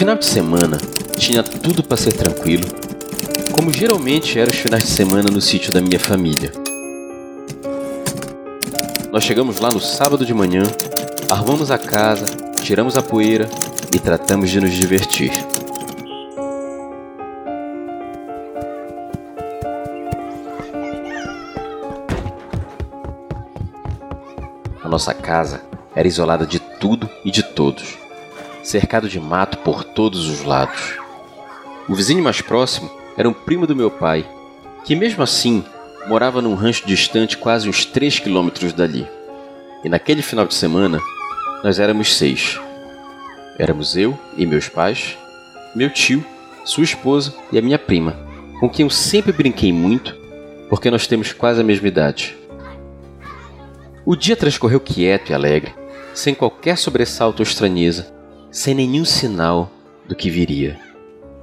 final de semana tinha tudo para ser tranquilo, como geralmente eram os finais de semana no sítio da minha família. Nós chegamos lá no sábado de manhã, arrumamos a casa, tiramos a poeira e tratamos de nos divertir. A nossa casa era isolada de tudo e de todos, cercado de mato por todos os lados. O vizinho mais próximo era um primo do meu pai, que mesmo assim morava num rancho distante quase uns 3 quilômetros dali. E naquele final de semana, nós éramos seis. Éramos eu e meus pais, meu tio, sua esposa e a minha prima, com quem eu sempre brinquei muito, porque nós temos quase a mesma idade. O dia transcorreu quieto e alegre, sem qualquer sobressalto ou estranheza, sem nenhum sinal do que viria.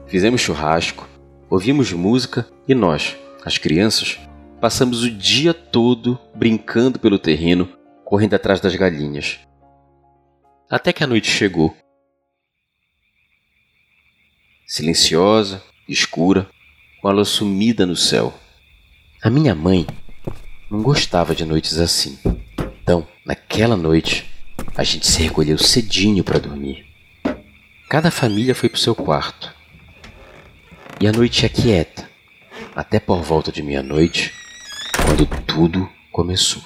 Fizemos churrasco, ouvimos música e nós, as crianças, passamos o dia todo brincando pelo terreno, correndo atrás das galinhas. Até que a noite chegou. Silenciosa, escura, com a lua sumida no céu. A minha mãe não gostava de noites assim. Então, naquela noite, a gente se recolheu cedinho para dormir. Cada família foi para o seu quarto. E a noite é quieta, até por volta de meia-noite, quando tudo começou.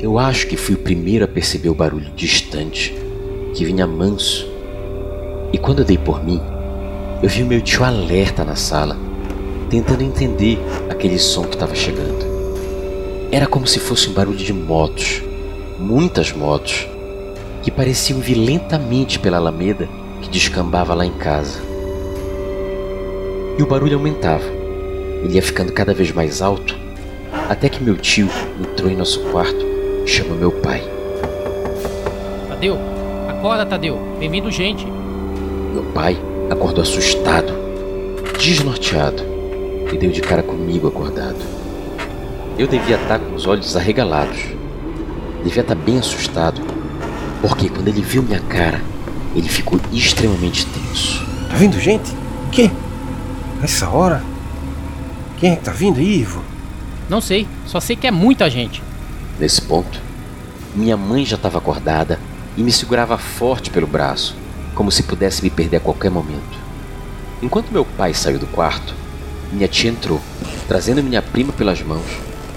Eu acho que fui o primeiro a perceber o barulho distante, que vinha manso. E quando eu dei por mim, eu vi o meu tio alerta na sala, tentando entender aquele som que estava chegando. Era como se fosse um barulho de motos, muitas motos, que pareciam vir lentamente pela alameda que descambava lá em casa. E o barulho aumentava. Ele ia ficando cada vez mais alto, até que meu tio entrou em nosso quarto e chamou meu pai. Tadeu, acorda, Tadeu. Bem-vindo, gente. Meu pai acordou assustado, desnorteado, e deu de cara comigo acordado. Eu devia estar com os olhos arregalados. Devia estar bem assustado, porque quando ele viu minha cara, ele ficou extremamente tenso. Tá vindo gente? Quem? Nessa hora? Quem é que tá vindo aí, Ivo? Não sei, só sei que é muita gente. Nesse ponto, minha mãe já estava acordada e me segurava forte pelo braço, como se pudesse me perder a qualquer momento. Enquanto meu pai saiu do quarto, minha tia entrou, trazendo minha prima pelas mãos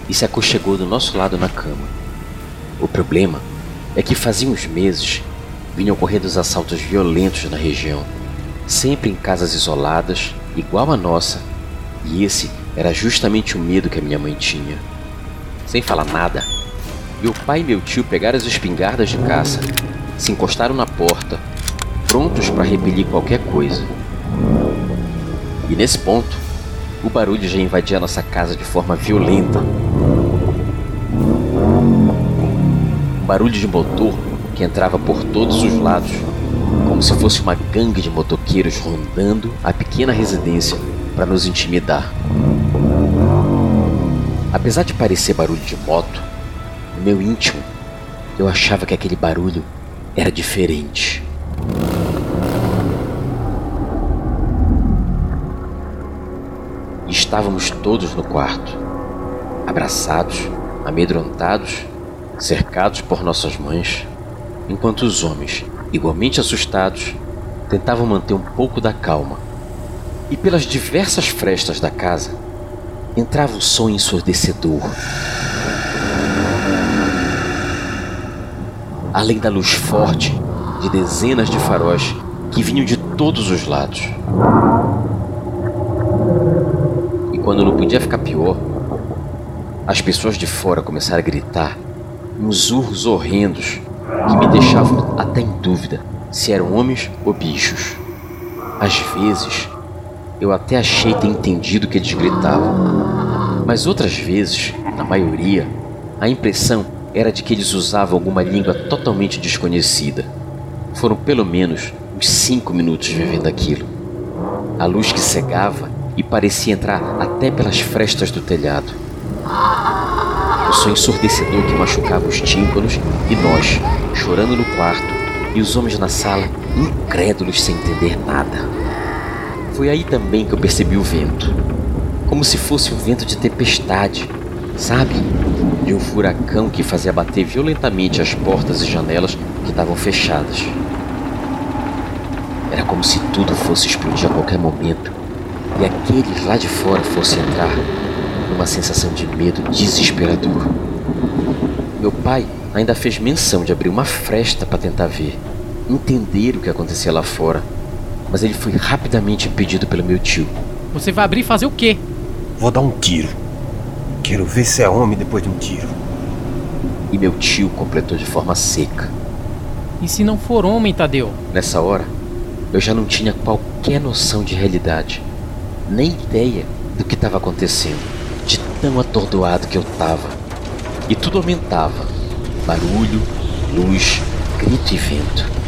e se aconchegou do nosso lado na cama. O problema é que fazia uns meses vinham ocorrendo os assaltos violentos na região, sempre em casas isoladas, igual a nossa, e esse era justamente o medo que a minha mãe tinha. Sem falar nada, meu pai e meu tio pegaram as espingardas de caça, se encostaram na porta, prontos para repelir qualquer coisa. E nesse ponto, o barulho já invadia nossa casa de forma violenta. Um barulho de motor que entrava por todos os lados, como se fosse uma gangue de motoqueiros rondando a pequena residência para nos intimidar. Apesar de parecer barulho de moto, no meu íntimo, eu achava que aquele barulho era diferente. Estávamos todos no quarto, abraçados, amedrontados, cercados por nossas mães, enquanto os homens, igualmente assustados, tentavam manter um pouco da calma. E pelas diversas frestas da casa, entrava o som ensurdecedor. Além da luz forte de dezenas de faróis que vinham de todos os lados. Quando não podia ficar pior, as pessoas de fora começaram a gritar uns urros horrendos que me deixavam até em dúvida se eram homens ou bichos. Às vezes, eu até achei ter entendido o que eles gritavam, mas outras vezes, na maioria, a impressão era de que eles usavam alguma língua totalmente desconhecida. Foram pelo menos uns cinco minutos vivendo aquilo. A luz que cegava e parecia entrar até pelas frestas do telhado. O som ensurdecedor que machucava os tímpanos e nós, chorando no quarto, e os homens na sala, incrédulos sem entender nada. Foi aí também que eu percebi o vento. Como se fosse o vento de tempestade, sabe? De um furacão que fazia bater violentamente as portas e janelas que estavam fechadas. Era como se tudo fosse explodir a qualquer momento e aqueles lá de fora fossem entrar numa sensação de medo desesperador. Meu pai ainda fez menção de abrir uma fresta para tentar ver, entender o que acontecia lá fora, mas ele foi rapidamente impedido pelo meu tio. Você vai abrir e fazer o quê? Vou dar um tiro. Quero ver se é homem depois de um tiro. E meu tio completou de forma seca. E se não for homem, Tadeu? Nessa hora, eu já não tinha qualquer noção de realidade, nem ideia do que estava acontecendo, de tão atordoado que eu estava. E tudo aumentava: barulho, luz, grito e vento.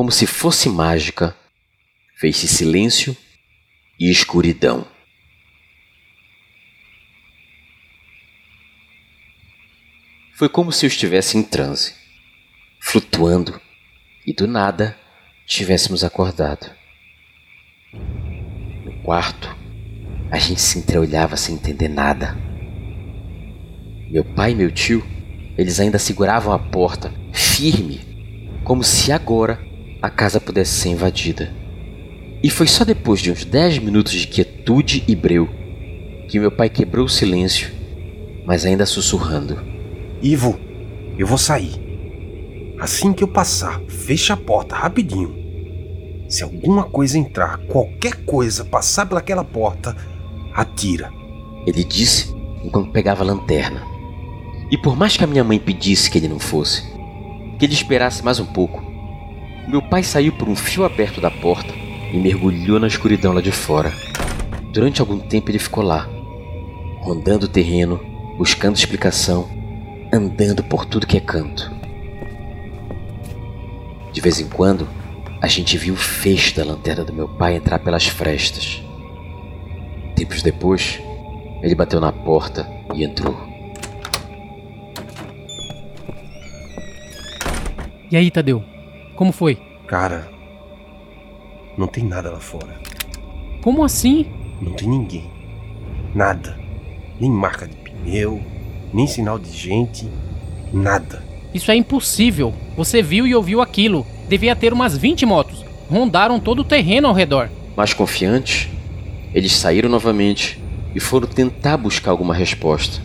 Como se fosse mágica, fez-se silêncio e escuridão. Foi como se eu estivesse em transe, flutuando, e do nada tivéssemos acordado. No quarto, a gente se entreolhava sem entender nada. Meu pai e meu tio, eles ainda seguravam a porta, firme, como se agora a casa pudesse ser invadida. E foi só depois de uns 10 minutos de quietude e breu que meu pai quebrou o silêncio, mas ainda sussurrando. Ivo, eu vou sair. Assim que eu passar, fecha a porta rapidinho. Se alguma coisa entrar, qualquer coisa passar pelaquela porta, atira. Ele disse enquanto pegava a lanterna. E por mais que a minha mãe pedisse que ele não fosse, que ele esperasse mais um pouco, meu pai saiu por um fio aberto da porta e mergulhou na escuridão lá de fora. Durante algum tempo ele ficou lá, rondando o terreno, buscando explicação, andando por tudo que é canto. De vez em quando, a gente viu o feixe da lanterna do meu pai entrar pelas frestas. Tempos depois, ele bateu na porta e entrou. E aí, Tadeu? Como foi? Cara, não tem nada lá fora. Como assim? Não tem ninguém. Nada. Nem marca de pneu, nem sinal de gente, nada. Isso é impossível. Você viu e ouviu aquilo. Devia ter umas 20 motos. Rondaram todo o terreno ao redor. Mais confiantes, eles saíram novamente e foram tentar buscar alguma resposta.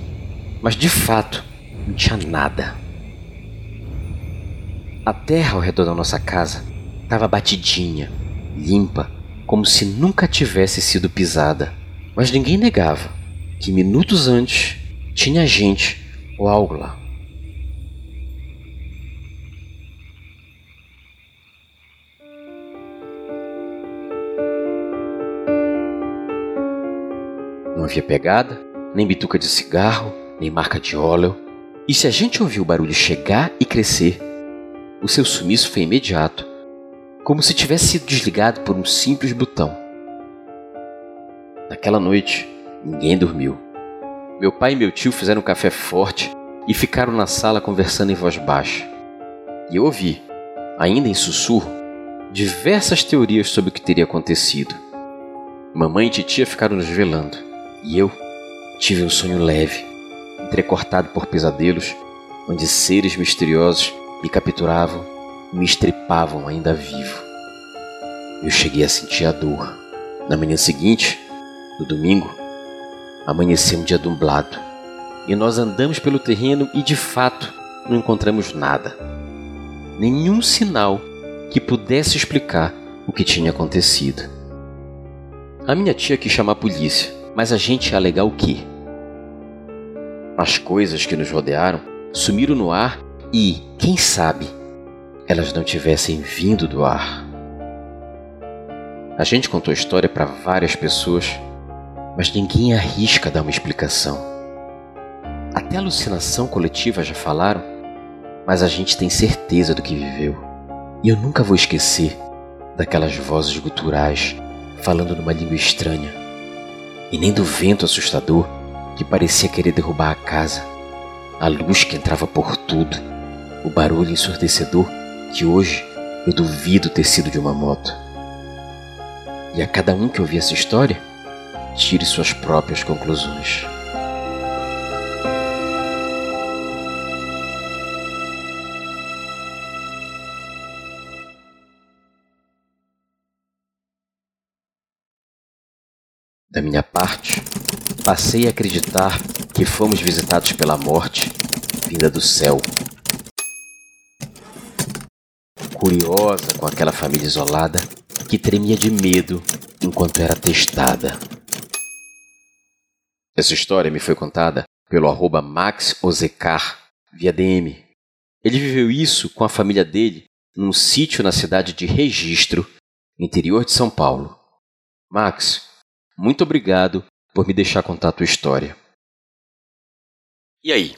Mas de fato, não tinha nada. A terra ao redor da nossa casa estava batidinha, limpa, como se nunca tivesse sido pisada. Mas ninguém negava que minutos antes tinha gente ou algo lá. Não havia pegada, nem bituca de cigarro, nem marca de óleo. E se a gente ouviu o barulho chegar e crescer, o seu sumiço foi imediato, como se tivesse sido desligado por um simples botão. Naquela noite, ninguém dormiu. Meu pai e meu tio fizeram um café forte e ficaram na sala conversando em voz baixa. E eu ouvi, ainda em sussurro, diversas teorias sobre o que teria acontecido. Mamãe e titia ficaram nos velando, e eu tive um sonho leve, entrecortado por pesadelos, onde seres misteriosos me capturavam me estripavam ainda vivo. Eu cheguei a sentir a dor. Na manhã seguinte, no domingo, amanheceu um dia nublado e nós andamos pelo terreno e de fato não encontramos nada. nenhum sinal que pudesse explicar o que tinha acontecido. A minha tia quis chamar a polícia, mas a gente ia alegar o quê? As coisas que nos rodearam sumiram no ar e, quem sabe, elas não tivessem vindo do ar. A gente contou a história para várias pessoas, mas ninguém arrisca dar uma explicação. Até alucinação coletiva já falaram, mas a gente tem certeza do que viveu. E eu nunca vou esquecer daquelas vozes guturais falando numa língua estranha, e nem do vento assustador que parecia querer derrubar a casa, a luz que entrava por tudo, o barulho ensurdecedor que hoje eu duvido ter sido de uma moto. E a cada um que ouvir essa história, tire suas próprias conclusões. Da minha parte, passei a acreditar que fomos visitados pela morte vinda do céu. Curiosa com aquela família isolada que tremia de medo enquanto era testada. Essa história me foi contada pelo arroba Max Ozecar via DM. Ele viveu isso com a família dele num sítio na cidade de Registro, interior de São Paulo. Max, muito obrigado por me deixar contar a tua história. E aí,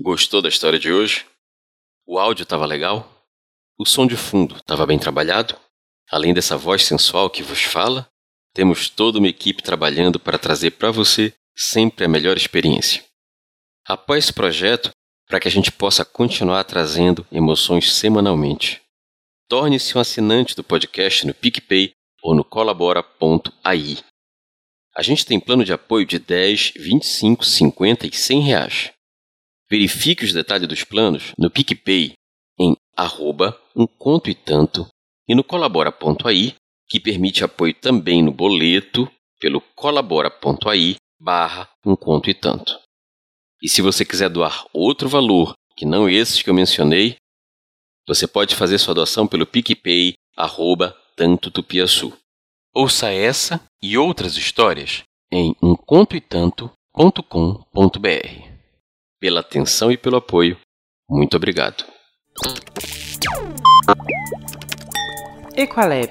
gostou da história de hoje? O áudio estava legal? O som de fundo estava bem trabalhado? Além dessa voz sensual que vos fala, temos toda uma equipe trabalhando para trazer para você sempre a melhor experiência. Apoie esse projeto para que a gente possa continuar trazendo emoções semanalmente. Torne-se um assinante do podcast no PicPay ou no colabora.ai. A gente tem plano de apoio de 10, 25, 50 e 100 reais. Verifique os detalhes dos planos no PicPay arroba um conto e tanto e no colabora.ai, que permite apoio também no boleto pelo colabora.ai barra um conto e tanto. E se você quiser doar outro valor que não esses que eu mencionei, você pode fazer sua doação pelo PicPay arroba tanto tupiaçu. Ouça essa e outras histórias em umcontoetanto.com.br. Pela atenção e pelo apoio, muito obrigado. E qual é?